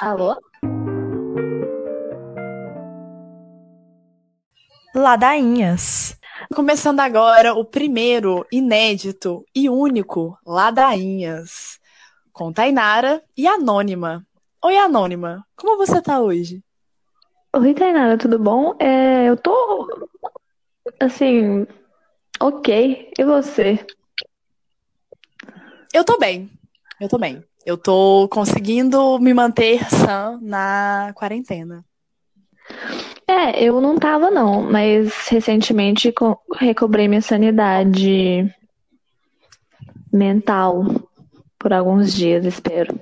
Alô? Ladainhas. Começando agora o primeiro, inédito e único Ladainhas. Com Tainara e Anônima. Oi, Anônima. Como você tá hoje? Oi, Tainara, tudo bom? É, eu tô. Assim. Ok. E você? Eu tô bem. Eu tô bem. Eu tô conseguindo me manter sã na quarentena. É, eu não tava, não, mas recentemente co- recobrei minha sanidade mental por alguns dias, espero.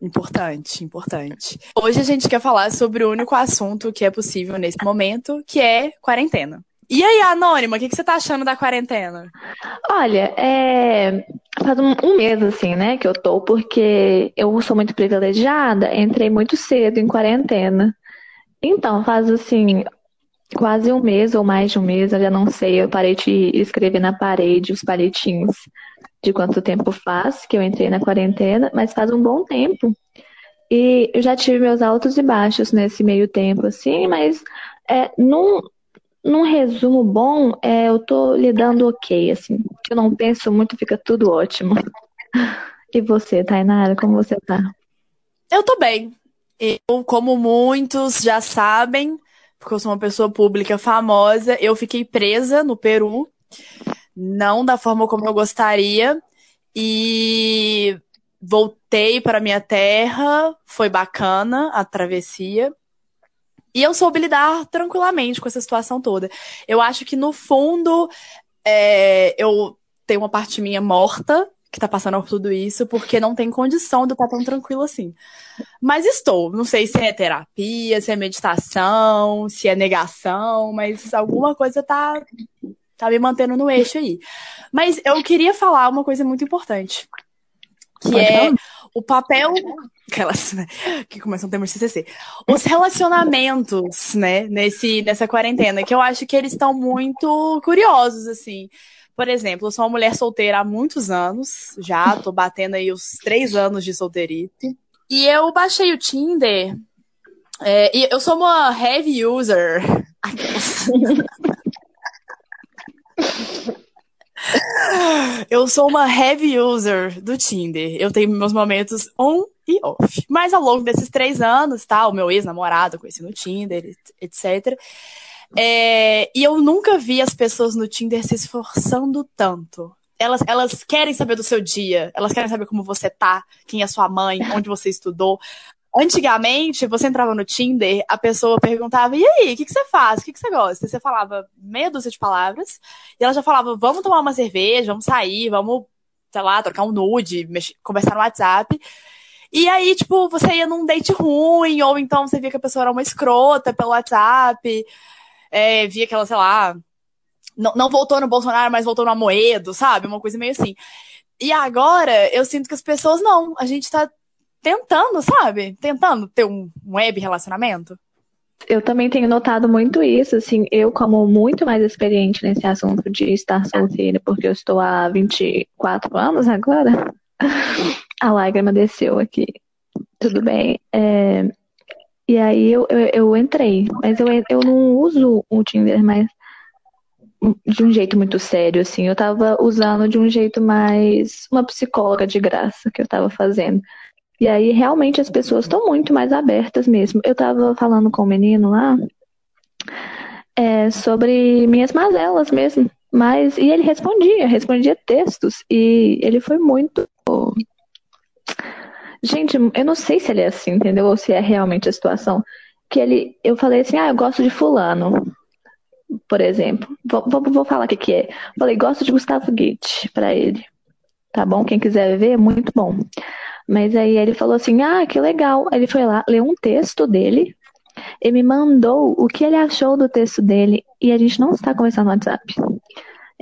Importante, importante. Hoje a gente quer falar sobre o único assunto que é possível nesse momento, que é quarentena. E aí, Anônima, o que que você tá achando da quarentena? Olha, é, faz um, um mês assim, né, que eu tô, porque eu sou muito privilegiada, entrei muito cedo em quarentena. Então, faz assim, quase um mês ou mais de um mês, eu já não sei, eu parei de escrever na parede os palitinhos de quanto tempo faz que eu entrei na quarentena, mas faz um bom tempo. E eu já tive meus altos e baixos nesse meio tempo, assim, mas é, num, num resumo bom, é, eu tô lidando ok, assim. Eu não penso muito, fica tudo ótimo. E você, Tainara, como você tá? Eu tô bem. Eu, como muitos já sabem, porque eu sou uma pessoa pública famosa, eu fiquei presa no Peru, não da forma como eu gostaria, e voltei para minha terra, foi bacana a travessia. E eu soube lidar tranquilamente com essa situação toda. Eu acho que, no fundo, é, eu tenho uma parte minha morta que tá passando por tudo isso, porque não tem condição de estar tão tranquila assim. Mas estou. Não sei se é terapia, se é meditação, se é negação, mas alguma coisa tá, tá me mantendo no eixo aí. Mas eu queria falar uma coisa muito importante, que Pode é falar? o papel. Aquelas, né, que começam a ter mais CCC. Os relacionamentos, né, nesse, nessa quarentena, que eu acho que eles estão muito curiosos, assim. Por exemplo, eu sou uma mulher solteira há muitos anos, já tô batendo aí os três anos de solteirite. E eu baixei o Tinder. é, e eu sou uma heavy user. Eu sou uma heavy user do Tinder. Eu tenho meus momentos on e off. Mas ao longo desses três anos, tá? O meu ex-namorado conheci no Tinder, etc. É, e eu nunca vi as pessoas no Tinder se esforçando tanto. Elas, elas querem saber do seu dia, elas querem saber como você tá, quem é sua mãe, onde você estudou. Antigamente, você entrava no Tinder, a pessoa perguntava: e aí, o que, que você faz? O que, que você gosta? E você falava meia dúzia de palavras, e ela já falava: vamos tomar uma cerveja, vamos sair, vamos, sei lá, trocar um nude, mexer- conversar no WhatsApp. E aí, tipo, você ia num date ruim, ou então você via que a pessoa era uma escrota pelo WhatsApp, é, via que ela, sei lá, não, não voltou no Bolsonaro, mas voltou no Amoedo, sabe? Uma coisa meio assim. E agora, eu sinto que as pessoas não. A gente tá tentando, sabe? Tentando ter um um web relacionamento. Eu também tenho notado muito isso, assim, eu como muito mais experiente nesse assunto de estar solteira, porque eu estou há 24 anos agora. A lágrima desceu aqui. Tudo bem. É, E aí eu, eu, eu entrei, mas eu, eu não uso o Tinder mais de um jeito muito sério, assim. Eu tava usando de um jeito mais uma psicóloga de graça que eu tava fazendo. E aí realmente as pessoas estão muito mais abertas mesmo. Eu tava falando com o menino lá é, sobre minhas mazelas mesmo. Mas, e ele respondia, respondia textos. E ele foi muito. Gente, eu não sei se ele é assim, entendeu? Ou se é realmente a situação. Que ele, eu falei assim, ah, eu gosto de fulano, por exemplo. Vou, vou, vou falar o que que é. Falei, gosto de Gustavo Guedes pra ele. Tá bom? Quem quiser ver, é muito bom. Mas aí ele falou assim, ah, que legal. Ele foi lá, leu um texto dele e me mandou o que ele achou do texto dele. E a gente não está conversando no WhatsApp.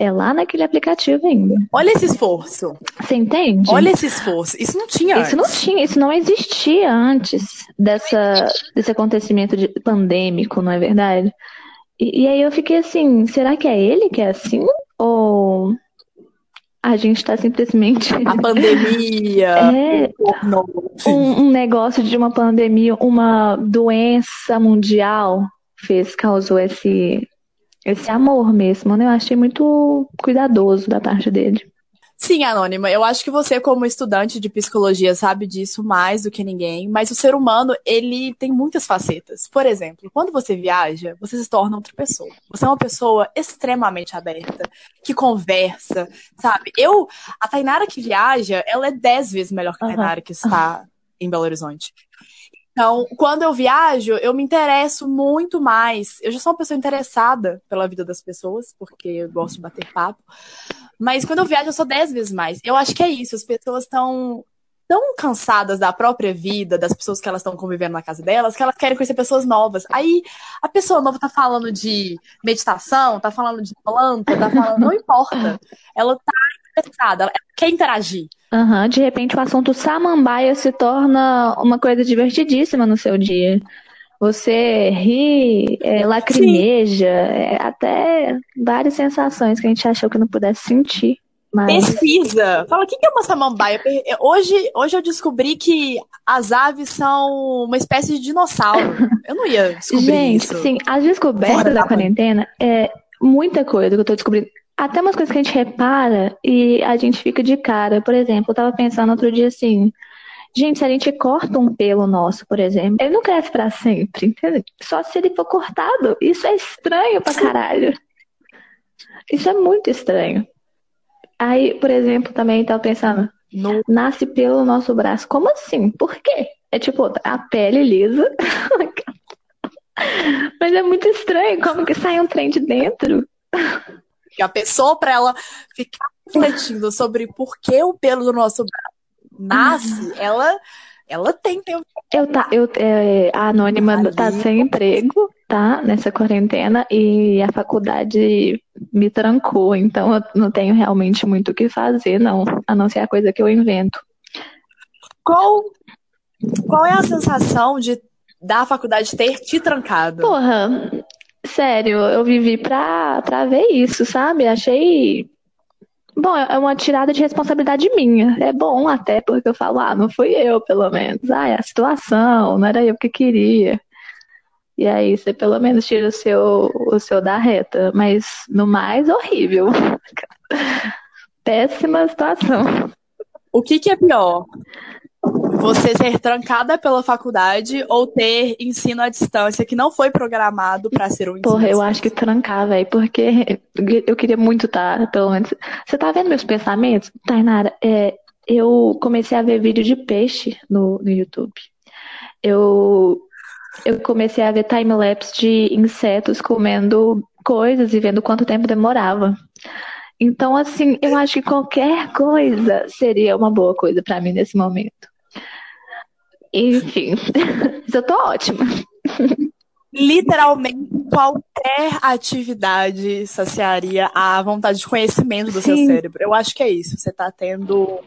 É lá naquele aplicativo ainda. Olha esse esforço. Você entende? Olha esse esforço. Isso não tinha Isso não antes. tinha, isso não existia antes dessa, desse acontecimento de, pandêmico, não é verdade? E, e aí eu fiquei assim, será que é ele que é assim? Ou a gente tá simplesmente. A pandemia. é um, um negócio de uma pandemia, uma doença mundial fez, causou esse, esse amor mesmo, né? Eu achei muito cuidadoso da parte dele. Sim, Anônima, eu acho que você, como estudante de psicologia, sabe disso mais do que ninguém, mas o ser humano, ele tem muitas facetas. Por exemplo, quando você viaja, você se torna outra pessoa. Você é uma pessoa extremamente aberta, que conversa, sabe? Eu, a Tainara que viaja, ela é dez vezes melhor que a Tainara que está em Belo Horizonte. Então, quando eu viajo, eu me interesso muito mais. Eu já sou uma pessoa interessada pela vida das pessoas, porque eu gosto de bater papo. Mas quando eu viajo, eu sou dez vezes mais. Eu acho que é isso. As pessoas estão tão cansadas da própria vida, das pessoas que elas estão convivendo na casa delas, que elas querem conhecer pessoas novas. Aí a pessoa nova tá falando de meditação, tá falando de planta, tá falando. Não importa. Ela tá interessada, ela quer interagir. Uhum. De repente o assunto samambaia se torna uma coisa divertidíssima no seu dia. Você ri, é, lacrimeja, é, até várias sensações que a gente achou que não pudesse sentir. Mas... Pesquisa! Fala, o que é uma samambaia? Hoje, hoje eu descobri que as aves são uma espécie de dinossauro. Eu não ia descobrir Gente, isso. sim, as descobertas da, da quarentena é muita coisa que eu tô descobrindo. Até umas coisas que a gente repara e a gente fica de cara. Por exemplo, eu tava pensando outro dia assim, Gente, se a gente corta um pelo nosso, por exemplo, ele não cresce para sempre, entendeu? Só se ele for cortado. Isso é estranho pra caralho. Isso é muito estranho. Aí, por exemplo, também tava pensando, no... nasce pelo no nosso braço. Como assim? Por quê? É tipo, a pele lisa. Mas é muito estranho como que sai um trem de dentro. A pessoa, para ela ficar refletindo sobre por que o pelo do nosso braço nasce, ela ela tem tempo. Eu tá, eu, é, a Anônima Ali. tá sem emprego, tá? Nessa quarentena, e a faculdade me trancou, então eu não tenho realmente muito o que fazer, não, a não ser a coisa que eu invento. Qual, qual é a sensação de da faculdade ter te trancado? Porra, sério, eu vivi pra, pra ver isso, sabe? Achei Bom, é uma tirada de responsabilidade minha. É bom até, porque eu falo, ah, não fui eu, pelo menos. Ah, é a situação, não era eu que queria. E aí você pelo menos tira o seu, o seu da reta. Mas no mais, horrível. Péssima situação. O que, que é pior? Você ser trancada pela faculdade ou ter ensino à distância que não foi programado para ser um ensino. Porra, eu acho que trancar, velho, porque eu queria muito estar, tá, pelo menos. Você tá vendo meus pensamentos? Tainara, é, eu comecei a ver vídeo de peixe no, no YouTube. Eu, eu comecei a ver time-lapse de insetos comendo coisas e vendo quanto tempo demorava. Então, assim, eu acho que qualquer coisa seria uma boa coisa para mim nesse momento. Enfim, eu tô ótima. Literalmente qualquer atividade saciaria a vontade de conhecimento do Sim. seu cérebro. Eu acho que é isso. Você tá tendo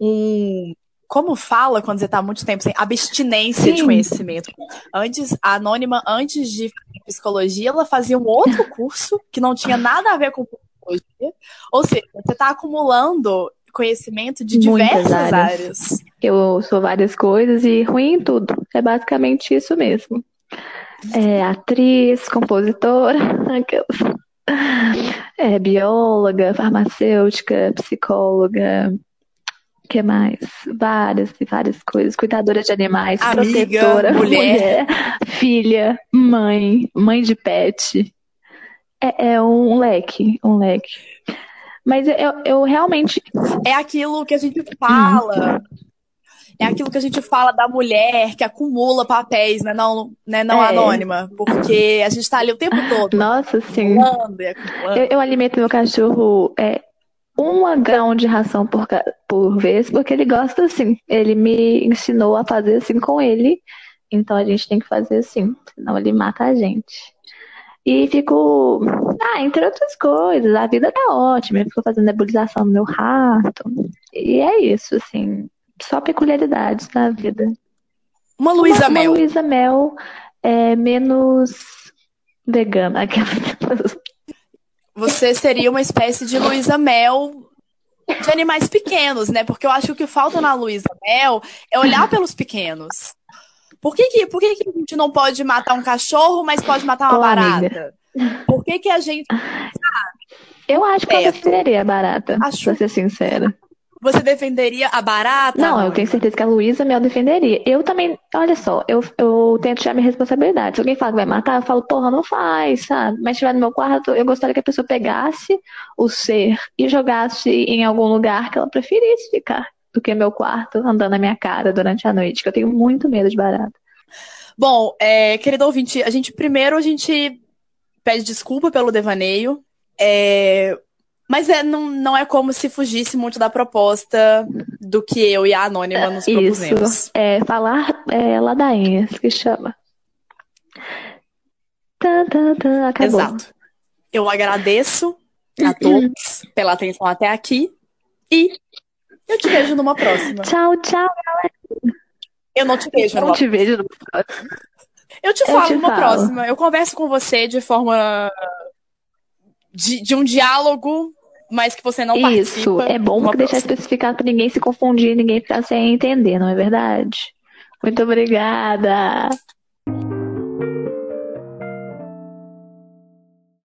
um. Como fala quando você tá há muito tempo sem abstinência Sim. de conhecimento? Antes, a Anônima, antes de psicologia, ela fazia um outro curso que não tinha nada a ver com psicologia. Ou seja, você tá acumulando conhecimento de diversas áreas. áreas. Eu sou várias coisas e ruim em tudo. É basicamente isso mesmo. É atriz, compositora, é bióloga, farmacêutica, psicóloga, que mais? Várias e várias coisas. Cuidadora de animais, Amiga, protetora, mulher. mulher, filha, mãe, mãe de pet. É, é um leque, um leque. Mas eu, eu realmente. É aquilo que a gente fala. É aquilo que a gente fala da mulher que acumula papéis, né? Não, né? não é. anônima. Porque a gente tá ali o tempo todo. Nossa, sim. Acumulando acumulando. Eu, eu alimento meu cachorro é, uma grão de ração por, por vez, porque ele gosta assim. Ele me ensinou a fazer assim com ele. Então a gente tem que fazer assim, senão ele mata a gente. E fico. Ah, entre outras coisas, a vida tá ótima. Ele ficou fazendo nebulização no meu rato. E é isso, assim. Só peculiaridades da vida. Uma Luísa Mel. Uma Luísa Mel é menos vegana. você seria uma espécie de Luísa Mel de animais pequenos, né? Porque eu acho que o que falta na Luísa Mel é olhar pelos pequenos. Por que, que, por que, que a gente não pode matar um cachorro, mas pode matar uma Ô, barata? amiga. Por que, que a gente. Eu acho que eu defenderia a barata, Acho- pra ser sincera. Você defenderia a barata? Não, eu tenho certeza que a Luísa Mel defenderia. Eu também, olha só, eu, eu tento tirar minha responsabilidade. Se alguém fala que vai matar, eu falo, porra, não faz, sabe? Mas se estiver no meu quarto, eu gostaria que a pessoa pegasse o ser e jogasse em algum lugar que ela preferisse ficar do que meu quarto andando na minha cara durante a noite, que eu tenho muito medo de barata. Bom, é, querido ouvinte, a gente primeiro a gente pede desculpa pelo devaneio, é, mas é, não, não é como se fugisse muito da proposta do que eu e a Anônima nos propusemos. Isso, é falar é, ladainhas, que chama. Tá, tá, tá, acabou. Exato. Eu agradeço a todos pela atenção até aqui e eu te vejo numa próxima. Tchau, tchau. Eu não te vejo Não numa te vejo no próximo. Eu te Eu falo te numa falo. próxima. Eu converso com você de forma de, de um diálogo, mas que você não Isso, participa. é bom numa que deixar próxima. especificado para ninguém se confundir, ninguém ficar sem entender, não é verdade? Muito obrigada.